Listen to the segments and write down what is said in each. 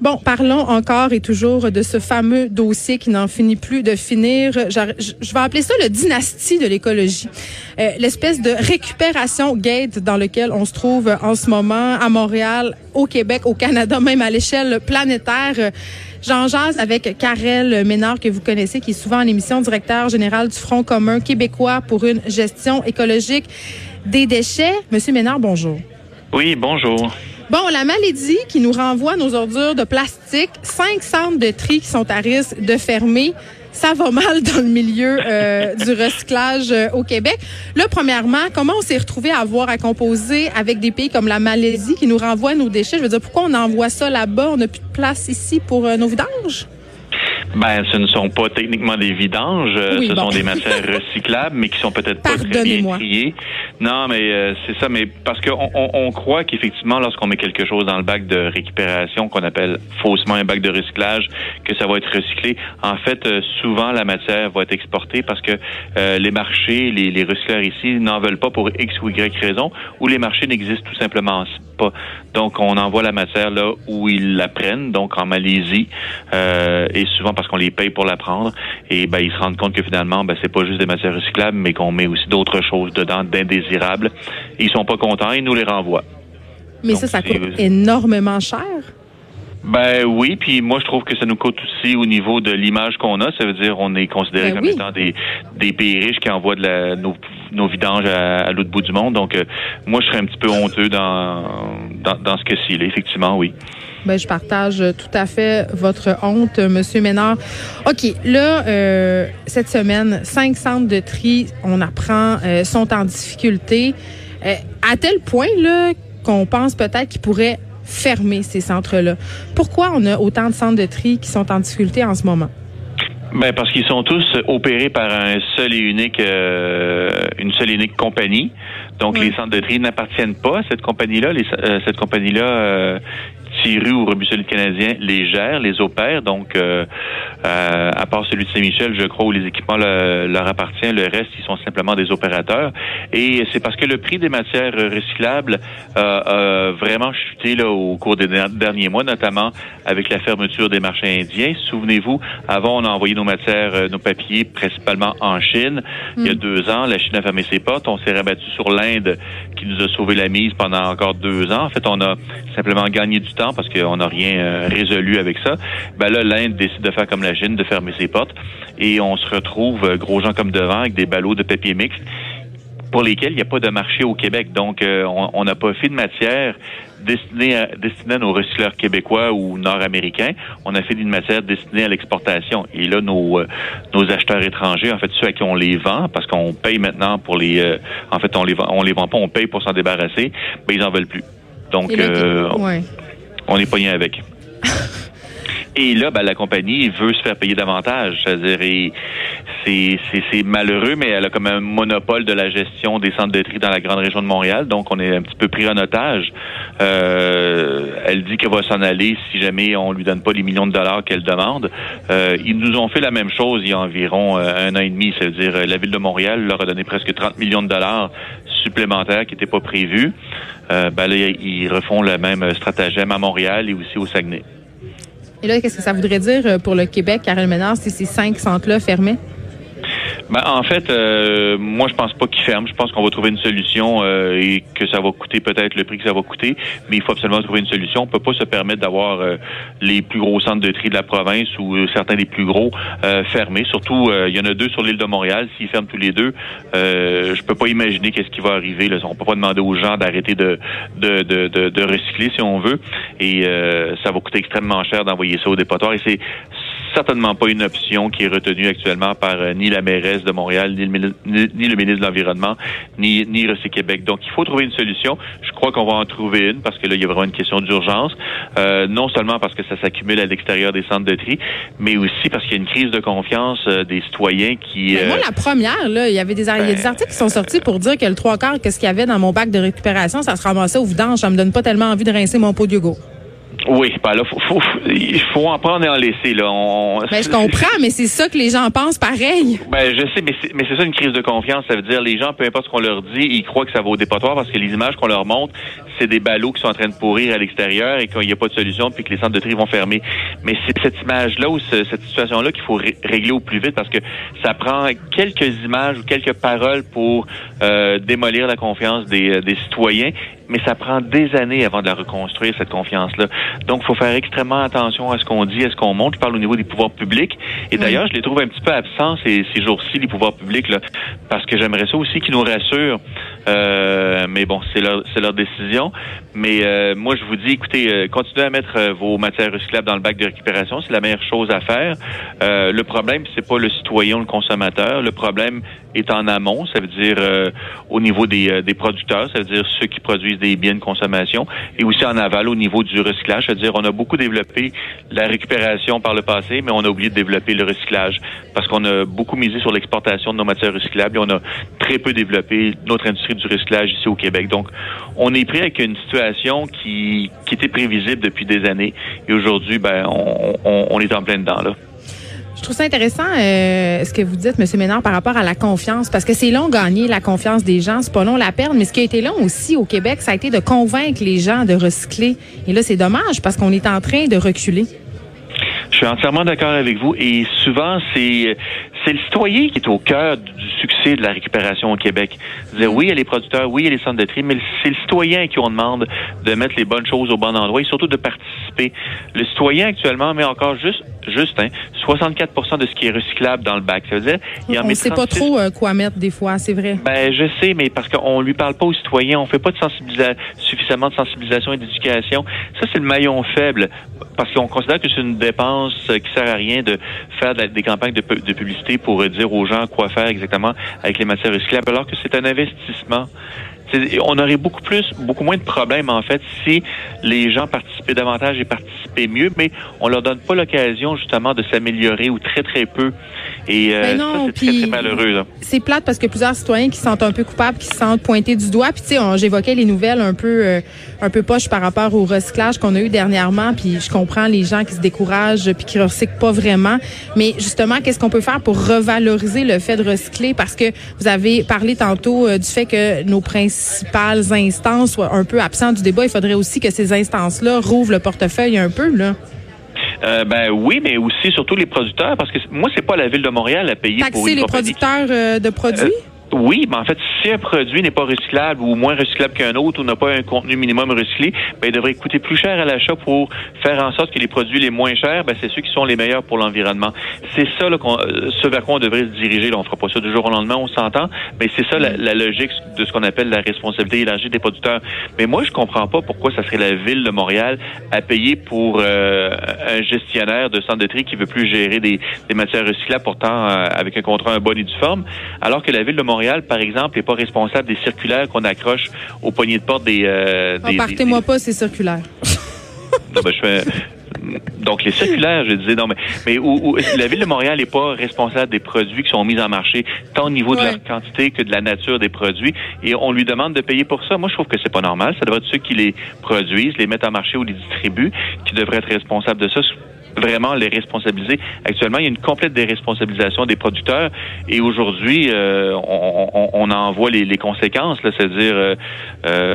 Bon, parlons encore et toujours de ce fameux dossier qui n'en finit plus de finir. Je, vais appeler ça le dynastie de l'écologie. Euh, L'espèce de récupération gate dans lequel on se trouve en ce moment à Montréal, au Québec, au Canada, même à l'échelle planétaire. J'en jase avec Karel Ménard, que vous connaissez, qui est souvent en émission, directeur général du Front commun québécois pour une gestion écologique des déchets. Monsieur Ménard, bonjour. Oui, bonjour. Bon, la maladie qui nous renvoie nos ordures de plastique, cinq centres de tri qui sont à risque de fermer. Ça va mal dans le milieu euh, du recyclage euh, au Québec. Là, premièrement, comment on s'est retrouvé à avoir à composer avec des pays comme la Malaisie qui nous renvoient nos déchets? Je veux dire, pourquoi on envoie ça là-bas? On n'a plus de place ici pour euh, nos vidanges? Ben, ce ne sont pas techniquement des vidanges, euh, Oui, ce bon. sont des matières recyclables, mais qui sont peut-être pas très bien triées. Non, mais euh, c'est ça, mais parce qu'on on, on croit qu'effectivement, lorsqu'on met quelque chose dans le bac de récupération, qu'on appelle faussement un bac de recyclage, que ça va être recyclé. En fait, euh, souvent, la matière va être exportée parce que euh, les marchés, les, les recycleurs ici n'en veulent pas pour X ou Y raison, ou les marchés n'existent tout simplement pas. Donc, on envoie la matière là où ils la prennent, donc en Malaisie, euh, et souvent parce qu'on les paye pour la prendre. Et ben, ils se rendent compte que finalement, ben, c'est pas juste des matières recyclables, mais qu'on met aussi d'autres choses dedans, d'indésirables. Ils sont pas contents, ils nous les renvoient. Mais Donc, ça, ça coûte énormément cher. Ben oui, puis moi je trouve que ça nous coûte aussi au niveau de l'image qu'on a. Ça veut dire on est considéré Ben comme oui. étant des, des pays riches qui envoient de la, nos, nos vidanges à, à l'autre bout du monde. Donc euh, moi je serais un petit peu honteux dans dans, dans ce cas-ci. Effectivement, oui. Ben, je partage tout à fait votre honte, Monsieur Ménard. OK, là, euh, cette semaine, cinq centres de tri, on apprend, euh, sont en difficulté. Euh, à tel point là qu'on pense peut-être qu'ils pourraient fermer ces centres-là. Pourquoi on a autant de centres de tri qui sont en difficulté en ce moment? Ben parce qu'ils sont tous opérés par un seul et unique euh, une seule et unique compagnie. Donc Oui. les centres de tri n'appartiennent pas à cette compagnie-là. Euh, cette compagnie-là, ou Rebus Solide Canadien, les gère, les opère. Donc euh, euh, à part celui de Saint-Michel, je crois, où les équipements le- leur appartiennent, le reste, ils sont simplement des opérateurs. Et c'est parce que le prix des matières recyclables euh, a vraiment chuté là, au cours des der- derniers mois, notamment avec la fermeture des marchés indiens. Souvenez-vous, avant, on a envoyé nos matières, euh, nos papiers, principalement en Chine. Il y a deux ans, la Chine a fermé ses portes. On s'est rabattu sur l'Inde, qui nous a sauvé la mise pendant encore deux ans. En fait, on a simplement gagné du temps parce qu'on n'a rien euh, résolu avec ça. Ben là, l'Inde décide de faire comme la Chine, de fermer ses portes. Et on se retrouve, euh, gros gens comme devant, avec des ballots de papier mixte pour lesquels il n'y a pas de marché au Québec. Donc, euh, on- n'a pas fait de matière destinée à, destinée à nos recycleurs québécois ou nord-américains. On a fait d'une matière destinée à l'exportation. Et là, nos, euh, nos acheteurs étrangers, en fait, ceux à qui on les vend, parce qu'on paye maintenant pour les... euh, en fait, on les vend, on les vend pas, on paye pour s'en débarrasser, ben ils en veulent plus. Donc, ouais. On est pogné avec. Et là, ben, la compagnie veut se faire payer davantage. C'est-à-dire, c'est, c'est, malheureux, mais elle a comme un monopole de la gestion des centres de tri dans la grande région de Montréal. Donc, on est un petit peu pris en otage. Euh, elle dit qu'elle va s'en aller si jamais on lui donne pas les millions de dollars qu'elle demande. Euh, ils nous ont fait la même chose il y a environ euh, un an et demi. C'est-à-dire, la ville de Montréal leur a donné presque 30 millions de dollars supplémentaires qui n'étaient pas prévus. Euh, ben là, ils refont le même stratagème à Montréal et aussi au Saguenay. Et là, qu'est-ce que ça voudrait dire euh, pour le Québec, Karel Ménard, si ces cinq centres-là fermaient? Ben, en fait, euh, moi, je pense pas qu'ils ferment. Je pense qu'on va trouver une solution euh, et que ça va coûter peut-être le prix que ça va coûter, mais il faut absolument trouver une solution. On peut pas se permettre d'avoir euh, les plus gros centres de tri de la province ou euh, certains des plus gros euh, fermés. Surtout, euh, il y en a deux sur l'île de Montréal. S'ils ferment tous les deux, je peux pas imaginer qu'est-ce qui va arriver. On peut pas demander aux gens d'arrêter de de, de, de, recycler si on veut, et ça va coûter extrêmement cher d'envoyer ça au dépotoir. Et c'est certainement pas une option qui est retenue actuellement par euh, ni la mairesse de Montréal, ni le, ni, le ministre de l'Environnement, ni, ni Québec. Donc, il faut trouver une solution. Je crois qu'on va en trouver une parce que là, il y a vraiment une question d'urgence. Euh, non seulement parce que ça s'accumule à l'extérieur des centres de tri, mais aussi parce qu'il y a une crise de confiance euh, des citoyens qui... moi, la première, là, il y avait des, y a des ben, articles qui sont sortis pour dire que le trois quarts, qu'est-ce qu'il y avait dans mon bac de récupération, ça se ramassait au vidange. Ça me donne pas tellement envie de rincer mon pot de yogourt. Oui, ben là, faut, il faut en prendre et en laisser. Là. Ben, je comprends, mais c'est ça que les gens pensent pareil. Ben, je sais, mais c'est, mais c'est ça une crise de confiance. Ça veut dire les gens, peu importe ce qu'on leur dit, ils croient que ça va au dépotoir parce que les images qu'on leur montre, c'est des ballots qui sont en train de pourrir à l'extérieur et qu'il n'y a pas de solution puis que les centres de tri vont fermer. Mais c'est cette image-là ou cette situation-là qu'il faut régler au plus vite parce que ça prend quelques images ou quelques paroles pour euh, démolir la confiance des, euh, des citoyens mais ça prend des années avant de la reconstruire, cette confiance-là. Donc, il faut faire extrêmement attention à ce qu'on dit, à ce qu'on montre. Je parle au niveau des pouvoirs publics. Et d'ailleurs, je les trouve un petit peu absents ces, ces jours-ci, les pouvoirs publics, là, parce que j'aimerais ça aussi qu'ils nous rassurent. Euh, mais bon, c'est leur, c'est leur décision. Mais euh, moi, je vous dis, écoutez, euh, continuez à mettre euh, vos matières recyclables dans le bac de récupération. C'est la meilleure chose à faire. le problème, c'est pas le citoyen ou le consommateur. Le problème est en amont. Ça veut dire au niveau des, des producteurs. Ça veut dire ceux qui produisent des biens de consommation et aussi en aval au niveau du recyclage. C'est-à-dire, on a beaucoup développé la récupération par le passé, mais on a oublié de développer le recyclage parce qu'on a beaucoup misé sur l'exportation de nos matières recyclables et on a très peu développé notre industrie du recyclage ici au Québec. Donc, on est pris avec une situation qui, qui était prévisible depuis des années et aujourd'hui, ben, on, on est en plein dedans là. Je trouve ça intéressant euh, ce que vous dites, M. Ménard, par rapport à la confiance, parce que c'est long gagner la confiance des gens, c'est pas long la perdre, mais ce qui a été long aussi au Québec, ça a été de convaincre les gens de recycler. Et là, c'est dommage parce qu'on est en train de reculer. Je suis entièrement d'accord avec vous. Et souvent, c'est c'est le citoyen qui est au cœur du succès de la récupération au Québec. Oui, il y a les producteurs, oui, il y a les centres de tri, mais c'est le citoyen qui on demande de mettre les bonnes choses au bon endroit et surtout de participer. Le citoyen actuellement met encore juste, juste, hein, 64% de ce qui est recyclable dans le bac. Ça veut dire, il en on ne sait pas trop euh, quoi mettre des fois, c'est vrai. Ben, je sais, mais parce qu'on lui parle pas aux citoyens, on fait pas de sensibilisation, suffisamment de sensibilisation et d'éducation. Ça, c'est le maillon faible parce qu'on considère que c'est une dépense qui sert à rien de faire des campagnes de, publicité pour dire aux gens quoi faire exactement avec les matières recyclables, alors que c'est un investissement. On aurait beaucoup plus, beaucoup moins de problèmes en fait si les gens participaient davantage et participaient mieux, mais on leur donne pas l'occasion justement de s'améliorer ou très très peu. Et euh, ça c'est très, très malheureux. C'est plate parce que plusieurs citoyens qui se sentent un peu coupables, qui se sentent pointés du doigt. Puis tu sais, j'évoquais les nouvelles un peu euh, un peu poche par rapport au recyclage qu'on a eu dernièrement. Puis je comprends les gens qui se découragent puis qui recyclent pas vraiment. Mais justement, qu'est-ce qu'on peut faire pour revaloriser le fait de recycler? Parce que vous avez parlé tantôt euh, du fait que nos principales instances soient un peu absentes du débat. Il faudrait aussi que ces instances-là rouvrent le portefeuille un peu là. Euh, ben oui, mais aussi surtout les producteurs, parce que moi, c'est pas la ville de Montréal à payer pour les producteurs euh, de produits? Oui, mais en fait, si un produit n'est pas recyclable ou moins recyclable qu'un autre ou n'a pas un contenu minimum recyclé, ben, il devrait coûter plus cher à l'achat pour faire en sorte que les produits les moins chers, ben, c'est ceux qui sont les meilleurs pour l'environnement. C'est ça là, euh, ce vers quoi on devrait se diriger. Là, on fera pas ça du jour au lendemain, on s'entend, mais c'est ça la, logique de ce qu'on appelle la responsabilité élargie des producteurs. Mais moi, je comprends pas pourquoi ça serait la ville de Montréal à payer pour euh, un gestionnaire de centre de tri qui veut plus gérer des, matières recyclables, pourtant euh, avec un contrat un bon et du forme, alors que la ville de Montréal par exemple, n'est pas responsable des circulaires qu'on accroche au poignet de porte des. Euh, oh, partez-moi pas ces circulaires. Ben, donc les circulaires, je disais non mais mais où, la ville de Montréal n'est pas responsable des produits qui sont mis en marché, tant au niveau de leur quantité que de la nature des produits, et on lui demande de payer pour ça. Moi, je trouve que c'est pas normal. Ça devrait être ceux qui les produisent, les mettent en marché ou les distribuent, qui devraient être responsables de ça vraiment les responsabiliser. Actuellement, il y a une complète déresponsabilisation des producteurs et aujourd'hui, euh, on, on, en voit les, les conséquences. C'est-à-dire, euh, euh,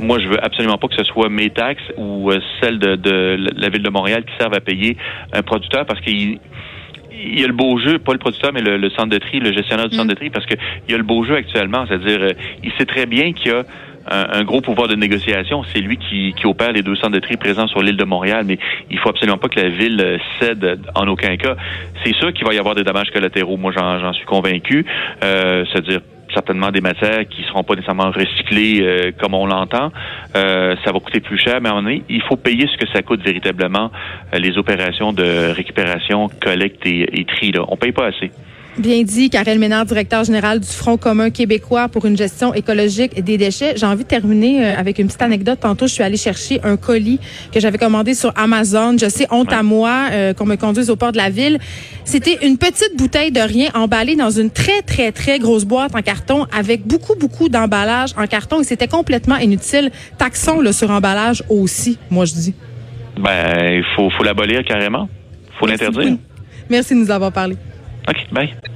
moi, je veux absolument pas que ce soit mes taxes ou euh, celles de, de, la ville de Montréal qui servent à payer un producteur parce qu'il il y a le beau jeu, pas le producteur, mais le, centre de tri, le gestionnaire du centre de tri, parce qu'il y a le beau jeu actuellement, c'est-à-dire, il sait très bien qu'il y a un, gros pouvoir de négociation. C'est lui qui, opère les deux centres de tri présents sur l'île de Montréal, mais il faut absolument pas que la ville euh, cède en aucun cas. C'est sûr qu'il va y avoir des dommages collatéraux. Moi, j'en suis convaincu. Euh, C'est-à-dire certainement des matières qui seront pas nécessairement recyclées euh, comme on l'entend. Ça va coûter plus cher, mais à un il faut payer ce que ça coûte véritablement les opérations de récupération, collecte et, et tri. Là. On paye pas assez. Bien dit, Karel Ménard, directeur général du Front commun québécois pour une gestion écologique des déchets. J'ai envie de terminer euh, avec une petite anecdote. Tantôt, je suis allée chercher un colis que j'avais commandé sur Amazon. Je sais, honte à moi euh, qu'on me conduise au port de la ville. C'était une petite bouteille de rien emballée dans une très, très, très grosse boîte en carton avec beaucoup, beaucoup d'emballage en carton et c'était complètement inutile. Taxons le suremballage aussi, moi je dis. Ben, il faut, faut l'abolir carrément. faut l'interdire. Merci de nous avoir parlé. OK, bye.